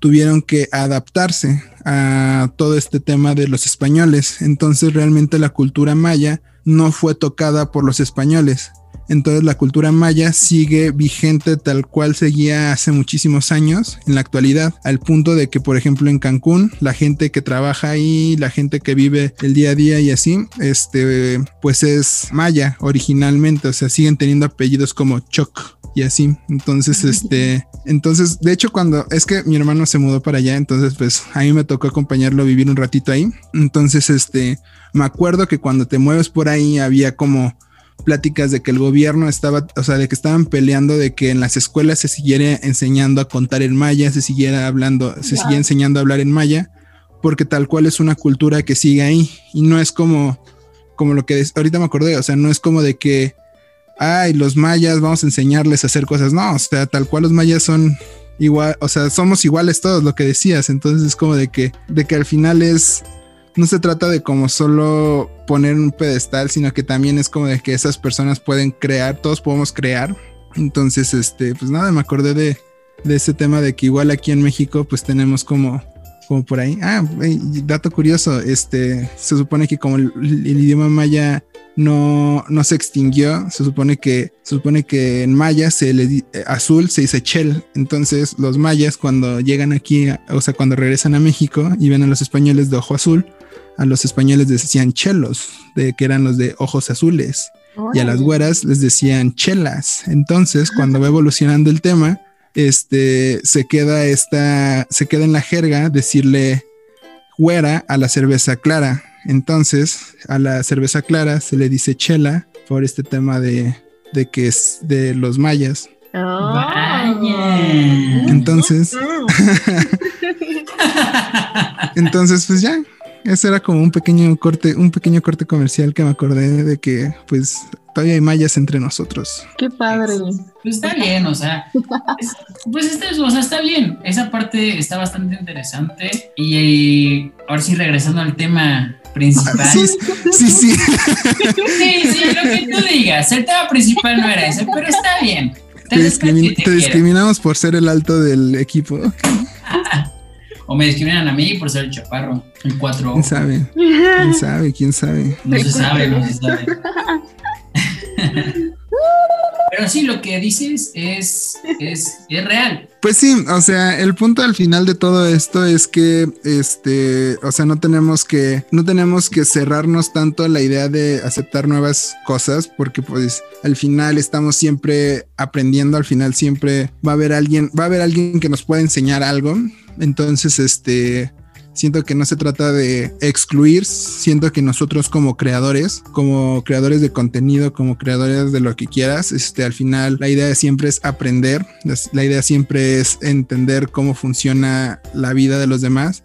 tuvieron que adaptarse a todo este tema de los españoles. Entonces realmente la cultura maya no fue tocada por los españoles. Entonces la cultura maya sigue vigente tal cual seguía hace muchísimos años en la actualidad, al punto de que, por ejemplo, en Cancún, la gente que trabaja ahí, la gente que vive el día a día y así, este, pues es maya originalmente, o sea, siguen teniendo apellidos como Choc y así. Entonces, este, entonces, de hecho, cuando es que mi hermano se mudó para allá, entonces, pues a mí me tocó acompañarlo a vivir un ratito ahí. Entonces, este, me acuerdo que cuando te mueves por ahí había como pláticas de que el gobierno estaba, o sea, de que estaban peleando de que en las escuelas se siguiera enseñando a contar en maya, se siguiera hablando, se siguiera enseñando a hablar en maya, porque tal cual es una cultura que sigue ahí. Y no es como, como lo que ahorita me acordé, o sea, no es como de que, ay, los mayas, vamos a enseñarles a hacer cosas, no, o sea, tal cual los mayas son igual, o sea, somos iguales todos, lo que decías, entonces es como de que, de que al final es no se trata de como solo poner un pedestal, sino que también es como de que esas personas pueden crear, todos podemos crear. Entonces, este, pues nada, me acordé de, de ese tema de que igual aquí en México, pues tenemos como, como por ahí. Ah, dato curioso, este, se supone que como el, idioma maya no, no se extinguió, se supone que, se supone que en maya se le, eh, azul se dice chel. Entonces, los mayas cuando llegan aquí, o sea, cuando regresan a México y ven a los españoles de ojo azul, a los españoles les decían chelos, de que eran los de ojos azules, y a las güeras les decían chelas. Entonces, cuando va evolucionando el tema, este se queda esta, se queda en la jerga decirle güera a la cerveza clara. Entonces, a la cerveza clara se le dice chela por este tema de, de que es de los mayas. Entonces, entonces, pues ya, ese era como un pequeño corte, un pequeño corte comercial que me acordé de que pues todavía hay mayas entre nosotros. Qué padre. Pues está bien, o sea, pues está, o sea, está bien. Esa parte está bastante interesante. Y, ahora sí, regresando al tema principal. Sí, sí, sí. Sí, sí, lo que tú digas. El tema principal no era ese, pero está bien. Te, discriminamos por ser el alto del equipo. O me discriminan a mí por ser el chaparro, el cuatro. ¿Quién sabe? ¿Quién sabe? ¿Quién sabe? No se sabe, no se sabe. Pero sí, lo que dices es, es, es, real. Pues sí, o sea, el punto al final de todo esto es que, este, o sea, no tenemos que, no tenemos que cerrarnos tanto a la idea de aceptar nuevas cosas, porque pues al final estamos siempre aprendiendo, al final siempre va a haber alguien, va a haber alguien que nos pueda enseñar algo. Entonces, este, Siento que no se trata de excluir, siento que nosotros como creadores, como creadores de contenido, como creadores de lo que quieras, este, al final la idea siempre es aprender, la idea siempre es entender cómo funciona la vida de los demás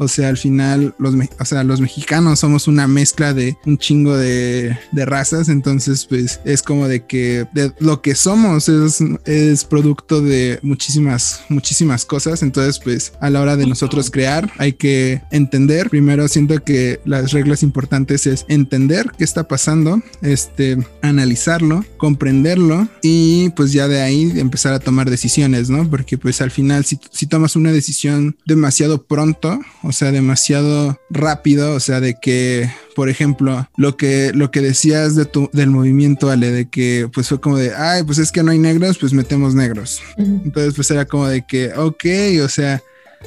o sea, al final, los, o sea, los mexicanos somos una mezcla de un chingo de, razas. Entonces, pues es como de que lo que somos es, es producto de muchísimas, muchísimas cosas. Entonces, pues a la hora de nosotros crear, hay que entender. Primero, siento que las reglas importantes es entender qué está pasando, este, analizarlo, comprenderlo y pues ya de ahí empezar a tomar decisiones, ¿no? Porque pues al final, si, si tomas una decisión demasiado pronto, sea, demasiado rápido, o sea, de que, por ejemplo, lo que, lo que decías de tu, del movimiento, Ale, de que pues fue como de, ay, pues es que no hay negros, pues metemos negros. Entonces, pues era como de que, ok, o sea,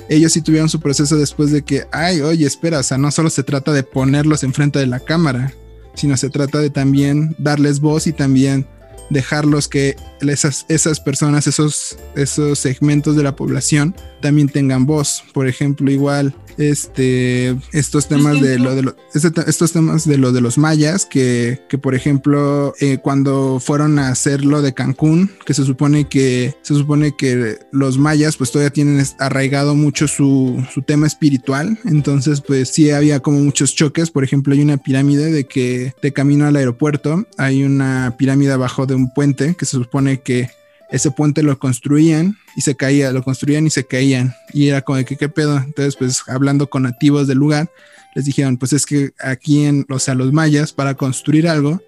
ellos sí tuvieron su proceso después de que, ay, oye, espera, o sea, no solo se trata de ponerlos enfrente de la cámara, sino se trata de también darles voz y también dejarlos que esas, esas personas, esos, esos segmentos de la población también tengan voz. Por ejemplo, igual este, estos temas de lo de este estos temas de lo de los mayas, que, que por ejemplo, eh, cuando fueron a hacer lo de Cancún, que se supone que se supone que los mayas pues todavía tienen arraigado mucho su, su tema espiritual, entonces pues sí había como muchos choques, por ejemplo hay una pirámide de que de camino al aeropuerto hay una pirámide abajo de un puente que se supone que ese puente lo construían y se caía, lo construían y se caían. Y era como de que, ¿qué pedo? Entonces, pues hablando con nativos del lugar, les dijeron, pues es que aquí en, o sea, los mayas, para construir algo,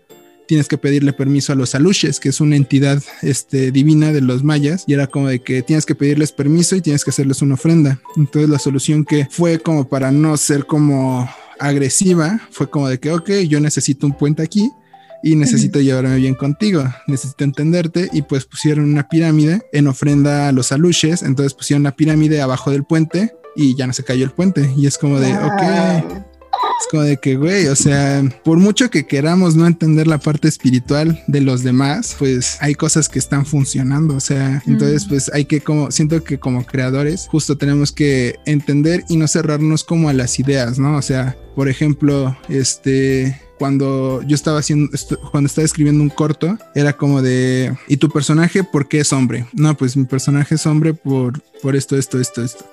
tienes que pedirle permiso a los aluches, que es una entidad este, divina de los mayas, y era como de que tienes que pedirles permiso y tienes que hacerles una ofrenda. Entonces la solución que fue como para no ser como agresiva, fue como de que, ok, yo necesito un puente aquí, y necesito llevarme bien contigo, necesito entenderte. Y pues pusieron una pirámide en ofrenda a los aluches, entonces pusieron la pirámide abajo del puente y ya no se cayó el puente. Y es como de, ok, es como de que, güey, o sea, por mucho que queramos no entender la parte espiritual de los demás, pues hay cosas que están funcionando, o sea, entonces pues hay que como, siento que como creadores justo tenemos que entender y no cerrarnos como a las ideas, ¿no? O sea, por ejemplo, este, cuando yo estaba haciendo, cuando estaba escribiendo un corto, era como de, ¿y tu personaje por qué es hombre? No, pues mi personaje es hombre por, por esto, esto, esto, esto.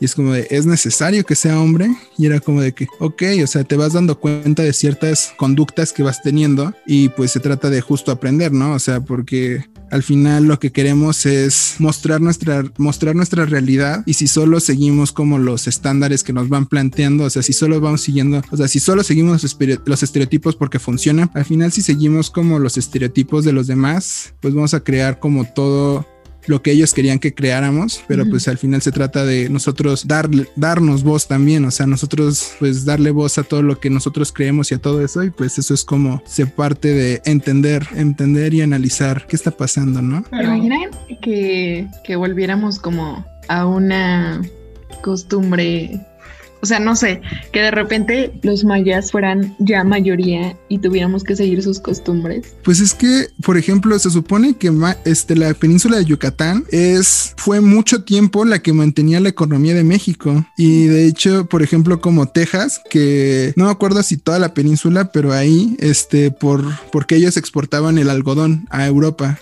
Y es como de, ¿es necesario que sea hombre? Y era como de que, ok, o sea, te vas dando cuenta de ciertas conductas que vas teniendo y pues se trata de justo aprender, ¿no? O sea, porque al final lo que queremos es mostrar nuestra, mostrar nuestra realidad y si solo seguimos como los estándares que nos van planteando, o sea, si solo vamos siguiendo, o sea, si solo seguimos los estereotipos porque funciona, al final si seguimos como los estereotipos de los demás, pues vamos a crear como todo lo que ellos querían que creáramos, pero pues al final se trata de nosotros darle, darnos voz también, o sea, nosotros pues darle voz a todo lo que nosotros creemos y a todo eso y pues eso es como se parte de entender, entender y analizar qué está pasando, ¿no? Imaginan que, que volviéramos como a una costumbre o sea, no sé, que de repente los mayas fueran ya mayoría y tuviéramos que seguir sus costumbres. Pues es que, por ejemplo, se supone que este, la península de Yucatán es, fue mucho tiempo la que mantenía la economía de México. Y de hecho, por ejemplo, como Texas, que no me acuerdo si toda la península, pero ahí, este, por, porque ellos exportaban el algodón a Europa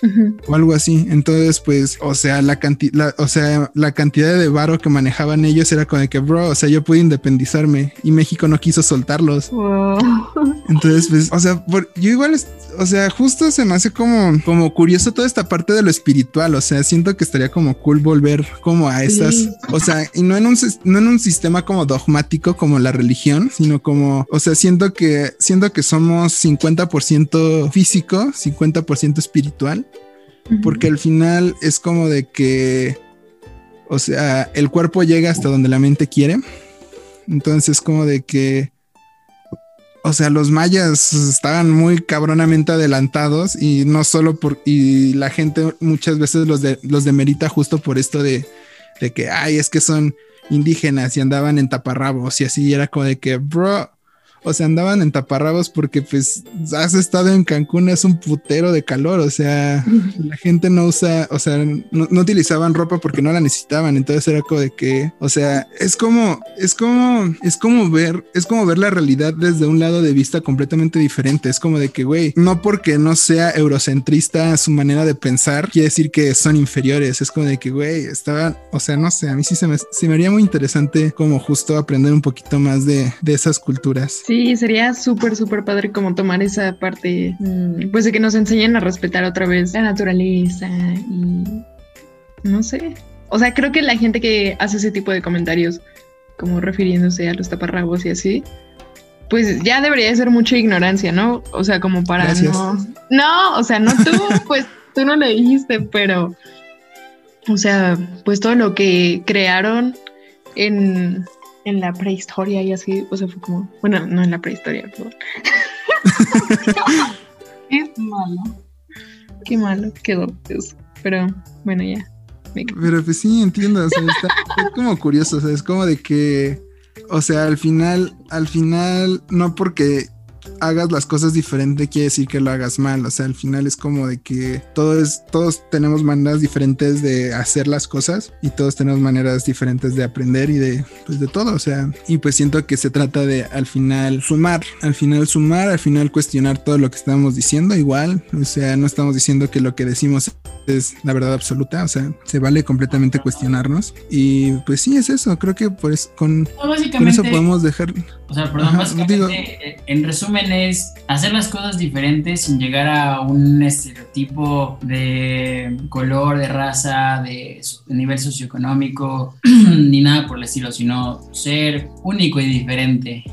o algo así. Entonces, pues, o sea, la cantidad, o sea, la cantidad de varo que manejaban ellos era como de que, bro, o sea, yo pude independizarme y México no quiso soltarlos. Entonces, pues, o sea, yo igual, o sea, justo se me hace como, como curioso toda esta parte de lo espiritual. O sea, siento que estaría como cool volver como a esas, o sea, y no en un, no en un sistema como dogmático como la religión, sino como, o sea, siento que, siento que somos 50% físico, 50% espiritual, porque al final es como de que, o sea, el cuerpo llega hasta donde la mente quiere entonces, como de que, o sea, los mayas estaban muy cabronamente adelantados y no solo por, y la gente muchas veces los, de, los demerita justo por esto de, de que, ay, es que son indígenas y andaban en taparrabos y así era como de que, bro, o sea, andaban en taparrabos porque pues has estado en Cancún, es un putero de calor, o sea, la gente no usa, o sea, no, utilizaban ropa porque no la necesitaban, entonces era como de que, o sea, es como, es como, es como ver, es como ver la realidad desde un lado de vista completamente diferente, es como de que, güey, no porque no sea eurocentrista su manera de pensar, quiere decir que son inferiores, es como de que, güey, estaban, o sea, no sé, a mí sí se me, se me haría muy interesante como justo aprender un poquito más de, de esas culturas. Sí, sería súper, súper padre como tomar esa parte, mm, pues de que nos enseñen a respetar otra vez la naturaleza y no sé. O sea, creo que la gente que hace ese tipo de comentarios, como refiriéndose a los taparrabos y así, pues ya debería ser mucha ignorancia, ¿no? O sea, como para no... No, o sea, no tú, pues tú no le dijiste, pero... O sea, pues todo lo que crearon en en la prehistoria y así, o sea, fue como, bueno, no en la prehistoria, pero... Qué malo. Qué malo quedó eso. Pero bueno, ya. Pero pues sí, entiendo, o sea, está, es como curioso, o sea, es como de que, o sea, al final, al final, no porque hagas las cosas diferente quiere decir que lo hagas mal. O sea, al final es como de que todo es, todos tenemos maneras diferentes de hacer las cosas y todos tenemos maneras diferentes de aprender y de, pues de todo. O sea, y pues siento que se trata de al final sumar, al final sumar, al final cuestionar todo lo que estamos diciendo igual. O sea, no estamos diciendo que lo que decimos es la verdad absoluta. O sea, se vale completamente cuestionarnos. Y pues sí, es eso. Creo que pues con, con eso podemos dejar. O sea, perdón, básicamente, eh, en resumen es hacer las cosas diferentes sin llegar a un estereotipo de color, de raza, de, nivel socioeconómico, ni nada por el estilo, sino ser único y diferente.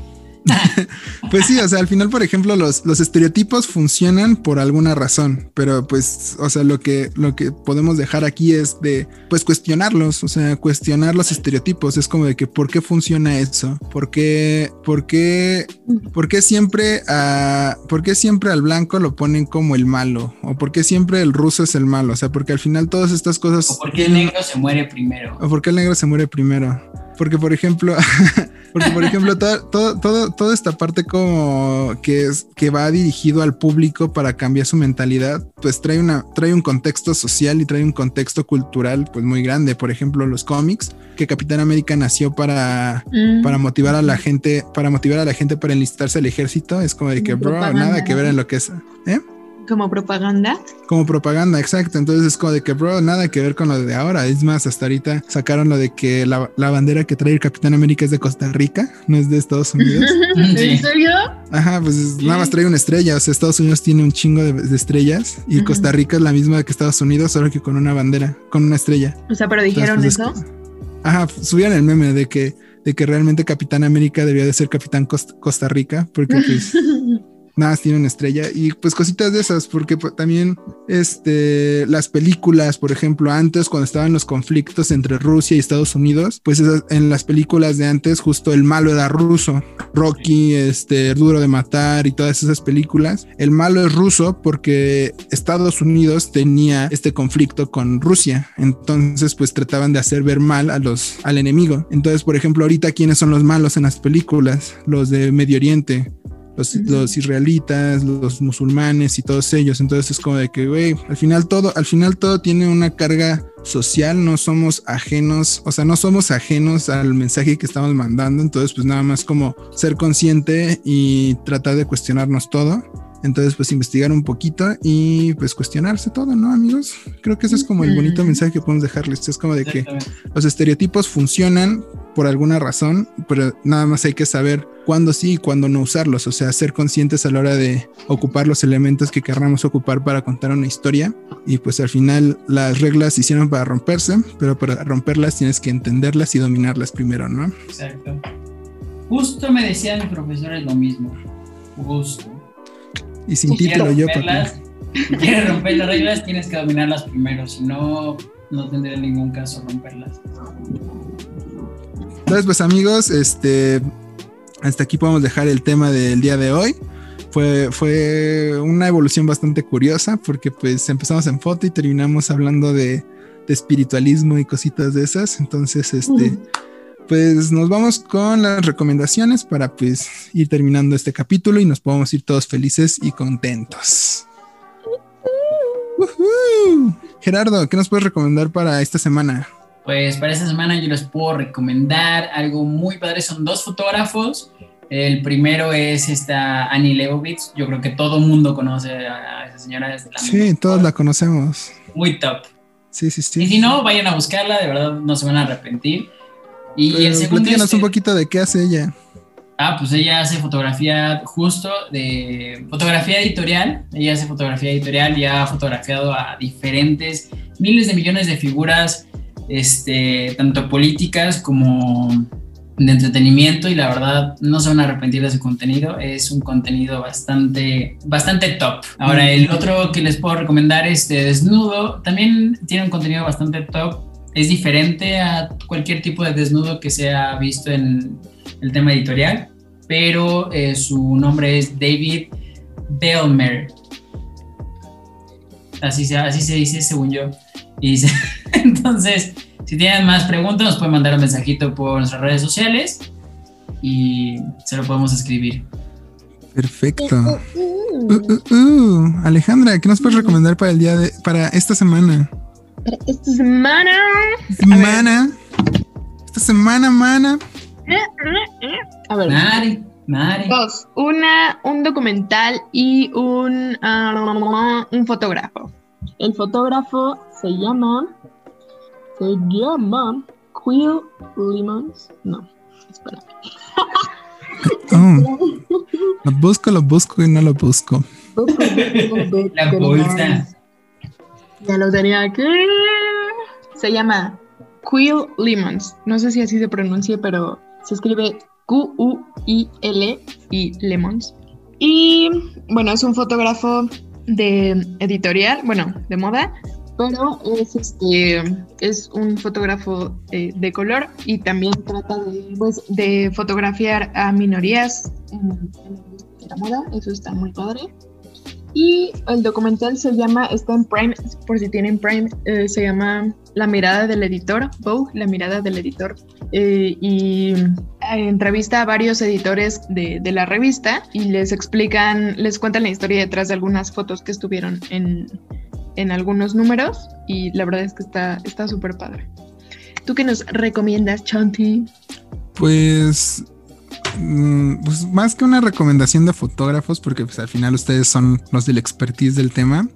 pues sí, o sea, al final, por ejemplo, los, los estereotipos funcionan por alguna razón, pero pues, o sea, lo que, lo que podemos dejar aquí es de, pues, cuestionarlos, o sea, cuestionar los estereotipos. Es como de que, ¿por qué funciona eso? ¿Por qué, por qué, por qué siempre a, por qué siempre al blanco lo ponen como el malo? ¿O por qué siempre el ruso es el malo? O sea, porque al final todas estas cosas... ¿O por qué el negro se muere primero? ¿O por qué el negro se muere primero? Porque, por ejemplo, porque, por ejemplo, todo, todo, toda esta parte como que es que va dirigido al público para cambiar su mentalidad, pues trae una, trae un contexto social y trae un contexto cultural, pues muy grande. Por ejemplo, los cómics, que Capitán América nació para, mm. para motivar a la gente, para motivar a la gente para enlistarse al ejército. Es como de que, bro, nada que ver en lo que es. ¿Eh? Como propaganda. Como propaganda, exacto. Entonces es como de que, bro, nada que ver con lo de ahora. Es más, hasta ahorita sacaron lo de que la, bandera que trae el Capitán América es de Costa Rica, no es de Estados Unidos. ¿En serio? Ajá, pues nada más trae una estrella. O sea, Estados Unidos tiene un chingo de, estrellas y Costa Rica es la misma que Estados Unidos, solo que con una bandera, con una estrella. O sea, pero dijeron pues, eso. ajá, subían el meme de que, de que realmente Capitán América debía de ser Capitán Costa Rica, porque pues nada más tiene una estrella y pues cositas de esas, porque pues, también este, las películas, por ejemplo, antes cuando estaban los conflictos entre Rusia y Estados Unidos, pues en las películas de antes justo el malo era ruso, Rocky, este, Duro de Matar y todas esas películas, el malo es ruso porque Estados Unidos tenía este conflicto con Rusia, entonces pues trataban de hacer ver mal a los, al enemigo. Entonces, por ejemplo, ahorita quiénes son los malos en las películas, los de Medio Oriente, los, israelitas, los musulmanes y todos ellos. Entonces es como de que, güey, al final todo, al final todo tiene una carga social, no somos ajenos, o sea, no somos ajenos al mensaje que estamos mandando. Entonces, pues nada más como ser consciente y tratar de cuestionarnos todo. Entonces, pues investigar un poquito y pues cuestionarse todo, ¿no, amigos? Creo que ese es como el bonito mensaje que podemos dejarles. Es como de que los estereotipos funcionan por alguna razón, pero nada más hay que saber cuándo sí y cuándo no usarlos. O sea, ser conscientes a la hora de ocupar los elementos que querramos ocupar para contar una historia. Y pues al final las reglas se hicieron para romperse, pero para romperlas tienes que entenderlas y dominarlas primero, ¿no? Exacto. Justo me decían mis profesores lo mismo. Justo. Y sin título yo, para Si quieres romper las reglas, tienes que dominarlas primero, si no, no tendría ningún caso romperlas. Entonces, pues amigos, este, hasta aquí podemos dejar el tema del día de hoy. Fue, fue una evolución bastante curiosa porque pues empezamos en foto y terminamos hablando de, de espiritualismo y cositas de esas. Entonces, este, pues nos vamos con las recomendaciones para pues ir terminando este capítulo y nos podemos ir todos felices y contentos. Gerardo, ¿qué nos puedes recomendar para esta semana? Pues para esta semana yo les puedo recomendar algo muy padre. Son dos fotógrafos. El primero es esta Annie Leibovitz. Yo creo que todo el mundo conoce a esa señora. Desde la sí, todos la conocemos. Muy top. Sí, sí, sí. Y si no, vayan a buscarla, de verdad no se van a arrepentir. Y el segundo. un poquito de qué hace ella. Ah, pues ella hace fotografía justo de fotografía editorial. Ella hace fotografía editorial y ha fotografiado a diferentes miles de millones de figuras, este, tanto políticas como de entretenimiento y la verdad no se van a arrepentir de su contenido, es un contenido bastante, bastante top. Ahora el otro que les puedo recomendar es de Desnudo, también tiene un contenido bastante top, es diferente a cualquier tipo de desnudo que se ha visto en el tema editorial, pero eh, su nombre es David Belmer. Así se, así se dice según yo. Y entonces, si tienen más preguntas, nos pueden mandar un mensajito por nuestras redes sociales y se lo podemos escribir. Perfecto. Uh, uh, uh. Alejandra, ¿qué nos puedes recomendar para el día de, para esta semana? Para esta semana. Semana. Esta semana, mana. A ver. Mari, Mari. Dos. Una, un documental y un, ah, un fotógrafo. El fotógrafo se llama. Se llama. Quill Lemons. No, espera. Oh, lo busco, lo busco y no lo busco. La bolsa. Ya lo tenía aquí. Se llama Quill Lemons. No sé si así se pronuncia, pero se escribe Q-U-I-L y Lemons. Y bueno, es un fotógrafo de editorial, bueno, de moda, pero es este es un fotógrafo eh, de color y también trata de, pues, fotografiar a minorías en la moda, eso está muy padre. Y el documental se llama, está en Prime, por si tienen Prime, eh, se llama La mirada del editor, Vogue, La mirada del editor. Eh, y eh, entrevista a varios editores de, de, la revista y les explican, les cuentan la historia detrás de algunas fotos que estuvieron en, en algunos números y la verdad es que está súper padre. ¿Tú qué nos recomiendas, Chanti? Pues pues más que una recomendación de fotógrafos, porque pues al final ustedes son los del expertise del tema.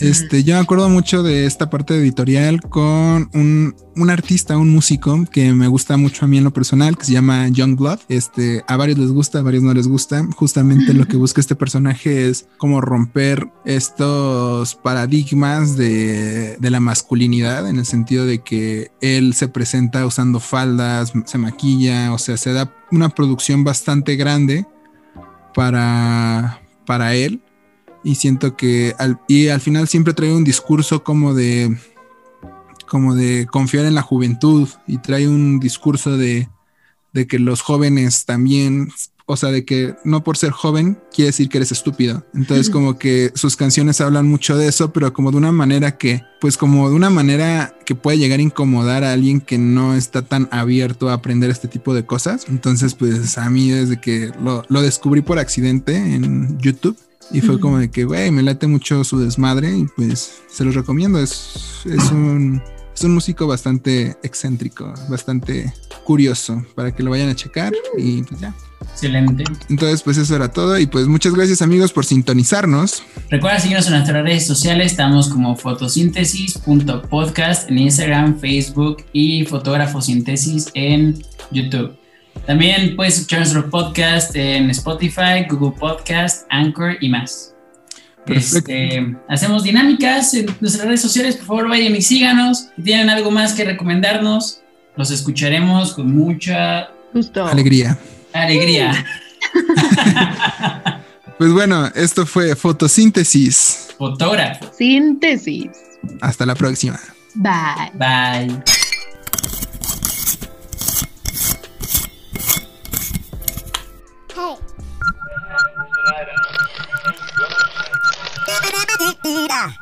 Este, yo me acuerdo mucho de esta parte editorial con un, un, artista, un músico que me gusta mucho a mí en lo personal, que se llama Young Blood. Este, a varios les gusta, a varios no les gusta. Justamente lo que busca este personaje es como romper estos paradigmas de, de la masculinidad, en el sentido de que él se presenta usando faldas, se maquilla, o sea, se da una producción bastante grande para, para él. Y siento que al, y al final siempre trae un discurso como de como de confiar en la juventud. Y trae un discurso de, de que los jóvenes también o sea, de que no por ser joven quiere decir que eres estúpido. Entonces, como que sus canciones hablan mucho de eso, pero como de una manera que, pues como de una manera que puede llegar a incomodar a alguien que no está tan abierto a aprender este tipo de cosas. Entonces, pues a mí desde que lo, lo descubrí por accidente en YouTube, y fue como de que, güey, me late mucho su desmadre y pues se los recomiendo. Es, es, un, es un músico bastante excéntrico, bastante curioso para que lo vayan a checar y pues ya. Excelente. Entonces, pues eso era todo. Y pues muchas gracias, amigos, por sintonizarnos. Recuerda seguirnos en nuestras redes sociales. Estamos como fotosíntesis.podcast en Instagram, Facebook y Fotógrafosíntesis en YouTube. También puedes escuchar nuestro podcast en Spotify, Google Podcast, Anchor y más. Este, hacemos dinámicas en nuestras redes sociales. Por favor, vayan y síganos. Si tienen algo más que recomendarnos, los escucharemos con mucha Justo. alegría. Alegría. pues bueno, esto fue Fotosíntesis. Fotógrafo. Síntesis. Hasta la próxima. Bye. Bye. Hey.